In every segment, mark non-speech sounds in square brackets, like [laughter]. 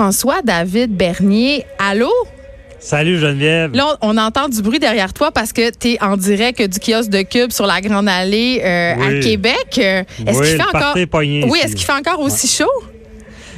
François David Bernier, allô? Salut Geneviève. Là, on, entend du bruit derrière toi parce que tu es en direct du kiosque de Cube sur la Grande Allée euh, à Québec. Euh, est-ce qu'il fait encore Oui, est-ce qu'il fait encore aussi chaud?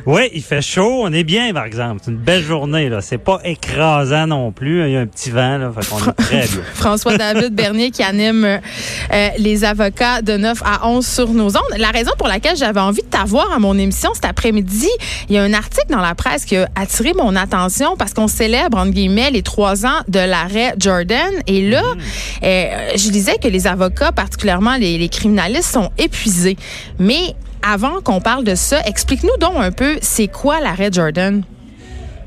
Oui, il fait chaud. On est bien, par exemple. C'est une belle journée. là. C'est pas écrasant non plus. Il y a un petit vent. Là, fait qu'on est très bien. [laughs] François-David Bernier qui anime euh, les avocats de 9 à 11 sur nos ondes. La raison pour laquelle j'avais envie de t'avoir à mon émission cet après-midi, il y a un article dans la presse qui a attiré mon attention parce qu'on célèbre, entre guillemets, les trois ans de l'arrêt Jordan. Et là, mm. euh, je disais que les avocats, particulièrement les, les criminalistes, sont épuisés. Mais avant qu'on parle de ça, explique-nous donc un peu, c'est quoi l'arrêt Jordan?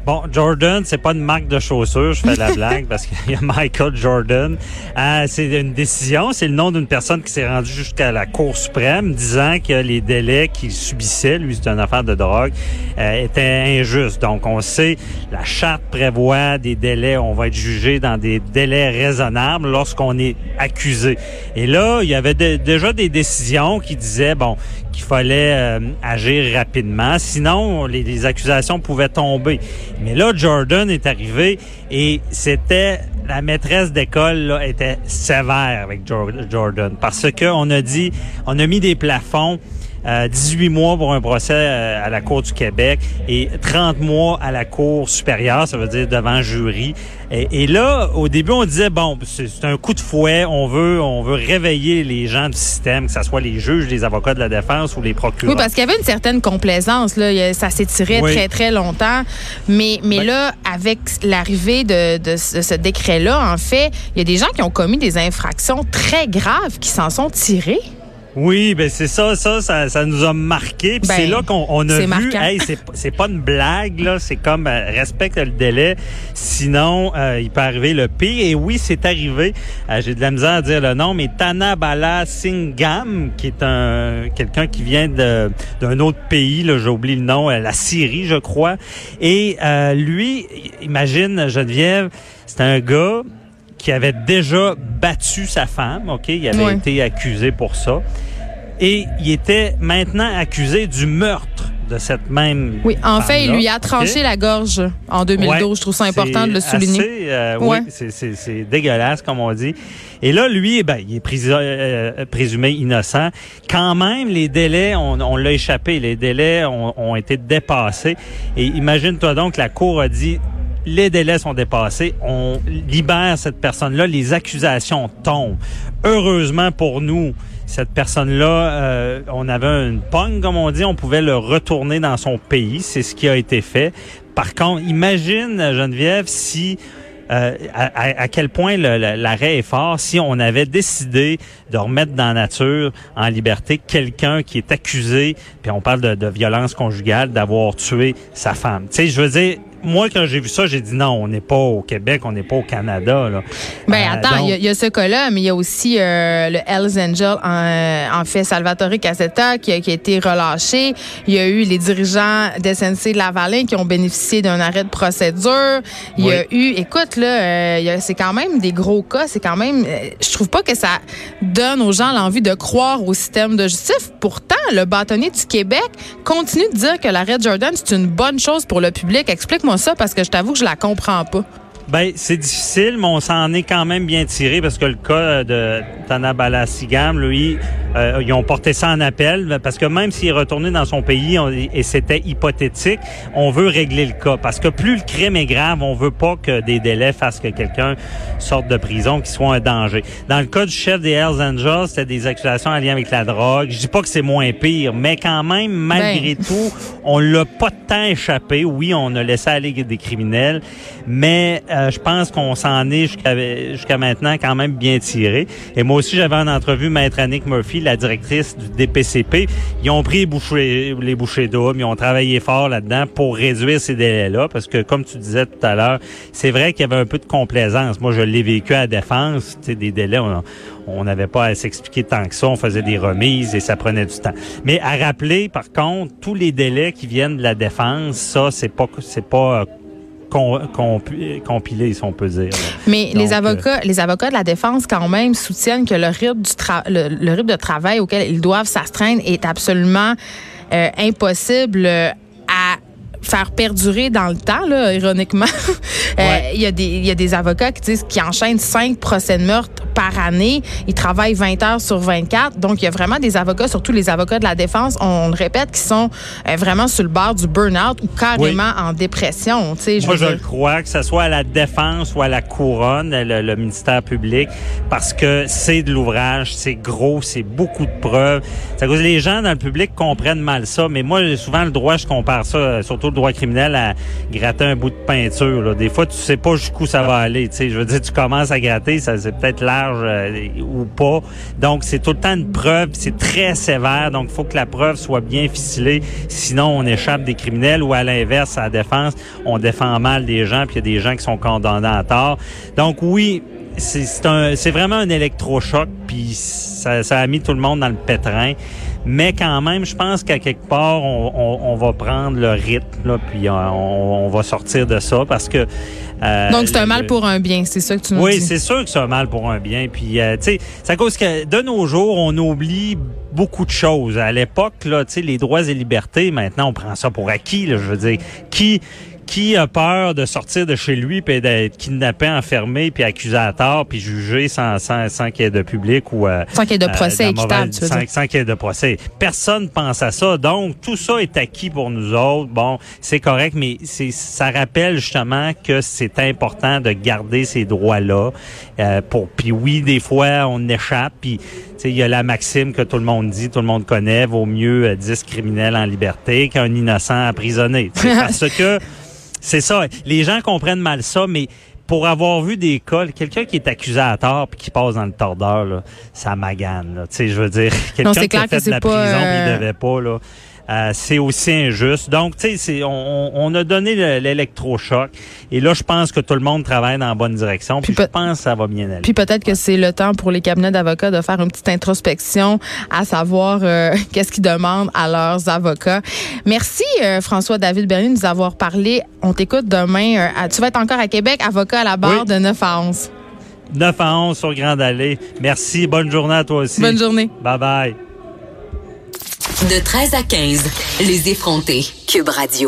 Bon, Jordan, c'est pas une marque de chaussures, je fais la [laughs] blague parce qu'il y a Michael Jordan. Euh, c'est une décision, c'est le nom d'une personne qui s'est rendue jusqu'à la Cour suprême disant que les délais qu'il subissait, lui c'est une affaire de drogue, euh, étaient injustes. Donc on sait, la charte prévoit des délais, on va être jugé dans des délais raisonnables lorsqu'on est accusé. Et là, il y avait déjà des décisions qui disaient, bon, qu'il fallait euh, agir rapidement, sinon les, les accusations pouvaient tomber. Mais là, Jordan est arrivé et c'était la maîtresse d'école était sévère avec Jordan parce que on a dit, on a mis des plafonds 18 euh, mois pour un procès euh, à la Cour du Québec et 30 mois à la Cour supérieure, ça veut dire devant jury. Et, là, au début, on disait bon, c'est un coup de fouet, on veut, on veut réveiller les gens du système, que ce soit les juges, les avocats de la défense ou les procureurs. Oui, parce qu'il y avait une certaine complaisance là, ça s'étirait très très longtemps, mais mais là, avec l'arrivée de, de ce décret-là, en fait, il y a des gens qui ont commis des infractions très graves qui s'en sont tirés. Oui, ben c'est ça, ça, ça, nous a marqué. c'est ben, là qu'on a vu, hey, c'est pas une blague là, c'est comme euh, respecte le délai, sinon euh, il peut arriver le pire. Et oui, c'est arrivé. Euh, j'ai de la misère à dire le nom, mais Tanabala Singham, qui est un quelqu'un qui vient d'un autre pays, là, j'ai oublié le nom, la Syrie, je crois. Et lui, imagine Geneviève, c'est un gars qui avait déjà battu sa femme, OK? Il avait été accusé pour ça. Et il était maintenant accusé du meurtre de cette même. Oui, en fait, il lui a tranché la gorge en 2012. je trouve ça important de le souligner. Euh, oui, c'est dégueulasse, comme on dit. Et là, lui, ben, il est euh, présumé innocent. Quand même, les délais, on, on l'a échappé. Les délais ont, ont été dépassés. Et imagine-toi donc, la Cour a dit les délais sont dépassés, on libère cette personne-là, les accusations tombent. Heureusement pour nous, cette personne-là, euh, on avait une pogne, comme on dit, on pouvait le retourner dans son pays. C'est ce qui a été fait. Par contre, imagine, Geneviève, si euh, à, quel point l'arrêt est fort si on avait décidé de remettre dans la nature, en liberté, quelqu'un qui est accusé, puis on parle de, de violence conjugale, d'avoir tué sa femme. Tu sais, je veux dire, moi, quand j'ai vu ça, j'ai dit non, on n'est pas au Québec, on n'est pas au Canada. Là. Ben euh, attends, il y, a ce cas-là, mais il y a aussi euh, le Hells Angel, en, en, fait, Salvatore Cassetta, qui a, qui a été relâché. Il y a eu les dirigeants d'SNC Lavalin qui ont bénéficié d'un arrêt de procédure. Il y a eu, écoute, là, euh, c'est quand même des gros cas. C'est quand même, je trouve pas que ça donne aux gens l'envie de croire au système de justice. Pourtant, le bâtonnier du Québec continue de dire que l'arrêt Jordan, c'est une bonne chose pour le public. Explique-moi ça parce que je t'avoue que je la comprends pas. Ben, c'est difficile, mais on s'en est quand même bien tiré parce que le cas de Tanabala Sigam, lui, euh, ils ont porté ça en appel parce que même s'il est retourné dans son pays et c'était hypothétique, on veut régler le cas parce que plus le crime est grave, on veut pas que des délais fassent que quelqu'un sorte de prison, qui soit un danger. Dans le cas du chef des Hells Angels, c'était des accusations en lien avec la drogue. Je dis pas que c'est moins pire, mais quand même, malgré ben. tout, on l'a pas tant échappé. Oui, on a laissé aller des criminels, mais euh, je pense qu'on s'en est jusqu'à jusqu'à maintenant quand même bien tiré. Et moi aussi, j'avais en entrevue Maître Annick Murphy, la directrice du DPCP. Ils ont pris les bouchées, les bouchées d'eau, ils ont travaillé fort là-dedans pour réduire ces délais-là, parce que comme tu disais tout à l'heure, c'est vrai qu'il y avait un peu de complaisance. Moi, je l'ai vécu à la défense, des délais, on n'avait pas à s'expliquer tant que ça, on faisait des remises et ça prenait du temps. Mais à rappeler, par contre, tous les délais qui viennent de la défense, ça, c'est pas, c'est pas compilé, si on peut dire. Mais les euh, avocats, les avocats de la défense, quand même, soutiennent que le rythme, du le, rythme de travail auquel ils doivent s'astreindre est absolument euh, impossible à faire perdurer dans le temps, là, ironiquement. [laughs] Il y, a des, y a des avocats qui disent qu'ils enchaînent cinq procès de meurtre par année. Ils travaillent 20 heures sur 24. Donc, il y a vraiment des avocats, surtout les avocats de la défense, on, le répète, qui sont euh, vraiment sur le bord du burn-out ou carrément en dépression. Je Moi, je le crois, que ce soit à la défense ou à la couronne, le, ministère public, parce que c'est de l'ouvrage, c'est gros, c'est beaucoup de preuves. Ça cause les gens dans le public comprennent mal ça, mais moi, souvent, le droit, je compare ça, surtout le droit criminel, à gratter un bout de peinture. Là. Des fois, tu sais pas jusqu'où ça va aller. Je veux dire, tu commences à gratter, ça c'est peut-être euh, ou pas. Donc, c'est tout le temps une preuve, c'est très sévère. Donc, il faut que la preuve soit bien ficelée. Sinon, on échappe des criminels ou à l'inverse, à la défense, on défend mal des gens, puis il y a des gens qui sont condamnés à tort. Donc, oui, c'est vraiment un électrochoc, puis ça, ça, a mis tout le monde dans le pétrin. Mais quand même, je pense qu'à quelque part, on, on, on, va prendre le rythme, là, puis on, on, va sortir de ça parce que. Euh, Donc c'est un mal pour un bien, c'est ça que tu nous oui, dis? Oui, c'est sûr que c'est un mal pour un bien. Puis euh, tu sais, c'est à cause que de nos jours, on oublie beaucoup de choses. À l'époque, là, tu sais, les droits et libertés, maintenant, on prend ça pour acquis. Là, je veux dire, qui qui a peur de sortir de chez lui puis d'être kidnappé, enfermé puis accusé à tort puis jugé sans sans, sans qu'il y ait de public ou euh, sans qu'il y ait de procès équitable, sans, sans qu'il y ait de procès. Personne pense à ça. Donc tout ça est acquis pour nous autres. Bon, c'est correct, mais c'est ça rappelle justement que c'est important de garder ces droits-là. Euh, pour puis oui, des fois on échappe puis il y a la maxime que tout le monde dit, tout le monde connaît, vaut mieux 10 euh, criminels en liberté qu'un innocent emprisonné. [laughs] parce que c'est ça. Les gens comprennent mal ça, mais pour avoir vu des cas, quelqu'un qui est accusé à tort puis qui passe dans le tordeur, là, ça magane. Tu sais, je veux dire, [laughs] quelqu'un qui a fait de la prison, il euh, devait pas là. Euh, c'est aussi injuste. Donc, tu sais, on, on, a donné l'électrochoc. Et là, je pense que tout le monde travaille dans la bonne direction. Puis, je pense que ça va bien aller. Puis peut-être que c'est le temps pour les cabinets d'avocats de faire une petite introspection, à savoir euh, [laughs] qu'est-ce qu'ils demandent à leurs avocats. Merci, euh, François-David Bernier, de nous avoir parlé. On t'écoute demain. tu vas être encore à Québec, avocat à la barre de 9 à 11. 9 à 11 sur Grande Allée. Merci. Bonne journée à toi aussi. Bonne journée. Bye bye. De 13 à 15, les effrontés. Cube Radio.